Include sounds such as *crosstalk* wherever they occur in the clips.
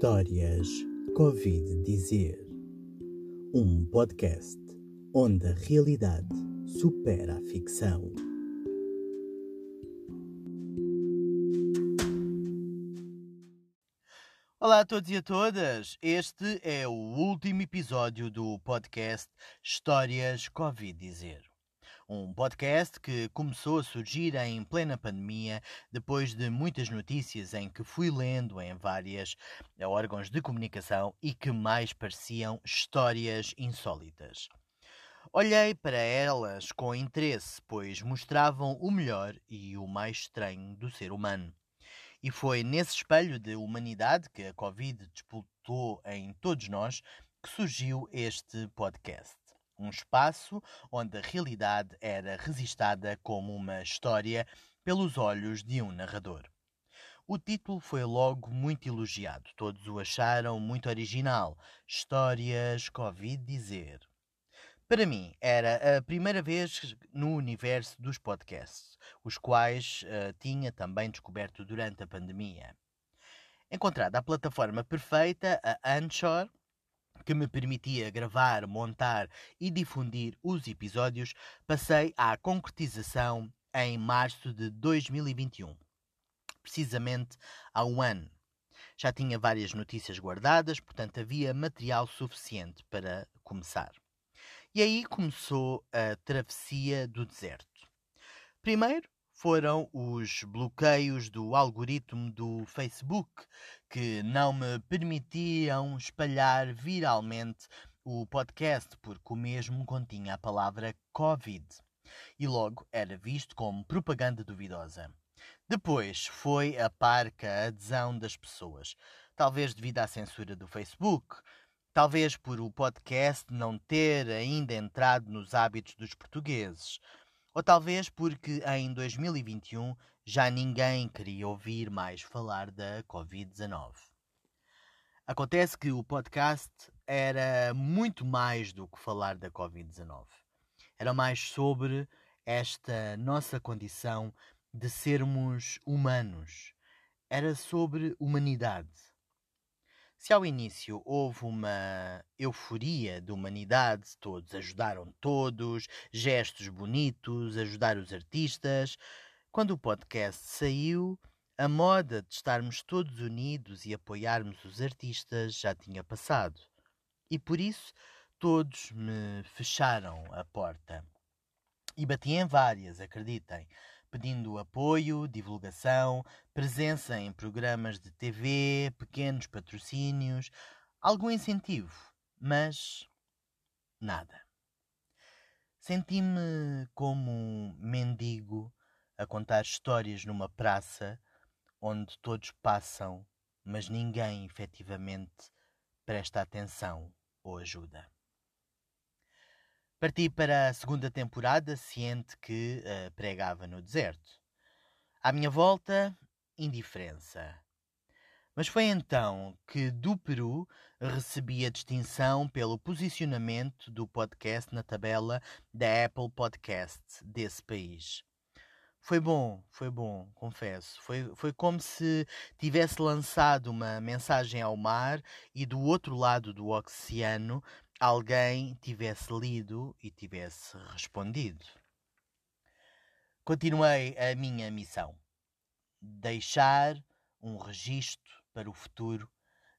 Histórias Covid Dizer um podcast onde a realidade supera a ficção. Olá a todos e a todas! Este é o último episódio do podcast Histórias Covid Dizer. Um podcast que começou a surgir em plena pandemia, depois de muitas notícias em que fui lendo em vários órgãos de comunicação e que mais pareciam histórias insólitas. Olhei para elas com interesse, pois mostravam o melhor e o mais estranho do ser humano. E foi nesse espelho de humanidade que a Covid disputou em todos nós que surgiu este podcast um espaço onde a realidade era registada como uma história pelos olhos de um narrador. O título foi logo muito elogiado, todos o acharam muito original. Histórias Covid dizer. Para mim, era a primeira vez no universo dos podcasts, os quais uh, tinha também descoberto durante a pandemia. Encontrada a plataforma perfeita, a Anchor, que me permitia gravar, montar e difundir os episódios, passei à concretização em março de 2021, precisamente há um ano. Já tinha várias notícias guardadas, portanto havia material suficiente para começar. E aí começou a travessia do deserto. Primeiro foram os bloqueios do algoritmo do Facebook, que não me permitiam espalhar viralmente o podcast, porque o mesmo continha a palavra Covid e logo era visto como propaganda duvidosa. Depois foi a parca adesão das pessoas, talvez devido à censura do Facebook, talvez por o podcast não ter ainda entrado nos hábitos dos portugueses. Ou talvez porque em 2021 já ninguém queria ouvir mais falar da Covid-19. Acontece que o podcast era muito mais do que falar da Covid-19. Era mais sobre esta nossa condição de sermos humanos. Era sobre humanidade. Se ao início houve uma euforia de humanidade, todos ajudaram todos, gestos bonitos, ajudar os artistas, quando o podcast saiu, a moda de estarmos todos unidos e apoiarmos os artistas já tinha passado. E por isso todos me fecharam a porta. E bati em várias, acreditem pedindo apoio, divulgação, presença em programas de TV, pequenos patrocínios, algum incentivo, mas nada. Senti-me como um mendigo a contar histórias numa praça onde todos passam, mas ninguém efetivamente presta atenção ou ajuda. Parti para a segunda temporada ciente que uh, pregava no deserto. À minha volta, indiferença. Mas foi então que do Peru recebi a distinção pelo posicionamento do podcast na tabela da Apple Podcasts desse país. Foi bom, foi bom, confesso. Foi, foi como se tivesse lançado uma mensagem ao mar e do outro lado do oceano alguém tivesse lido e tivesse respondido. Continuei a minha missão: deixar um registro para o futuro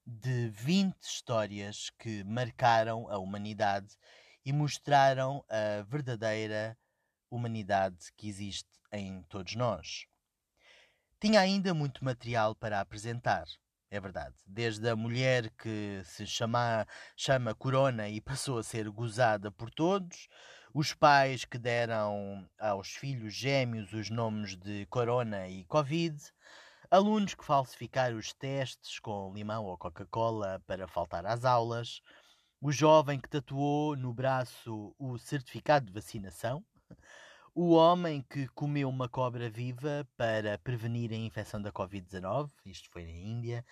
de 20 histórias que marcaram a humanidade e mostraram a verdadeira humanidade que existe em todos nós. Tinha ainda muito material para apresentar é verdade. Desde a mulher que se chama, chama Corona e *laughs* passou a ser gozada por todos, os pais que deram aos filhos gêmeos os nomes de Corona e Covid, alunos que falsificaram os testes com limão ou Coca-Cola para faltar às aulas, o jovem que tatuou no braço o certificado de vacinação, o homem que comeu uma cobra viva para prevenir a infecção da Covid-19, isto foi na Índia.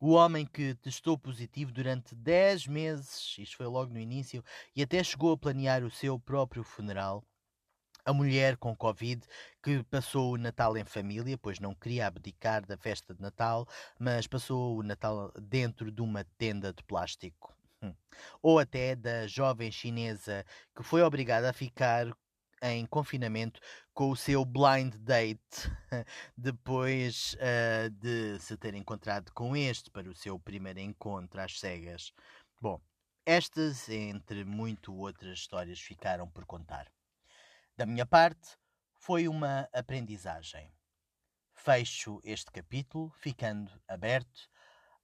O homem que testou positivo durante 10 meses, isto foi logo no início, e até chegou a planear o seu próprio funeral. A mulher com Covid que passou o Natal em família, pois não queria abdicar da festa de Natal, mas passou o Natal dentro de uma tenda de plástico. Hum. Ou até da jovem chinesa que foi obrigada a ficar em confinamento com o seu blind date *laughs* depois uh, de se ter encontrado com este para o seu primeiro encontro às cegas. Bom, estas, entre muito outras histórias, ficaram por contar. Da minha parte, foi uma aprendizagem. Fecho este capítulo ficando aberto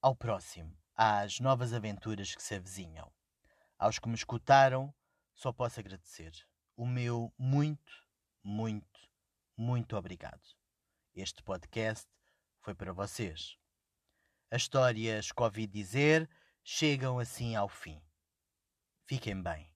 ao próximo, às novas aventuras que se avizinham. Aos que me escutaram, só posso agradecer. O meu muito, muito, muito obrigado. Este podcast foi para vocês. As histórias que ouvi dizer chegam assim ao fim. Fiquem bem.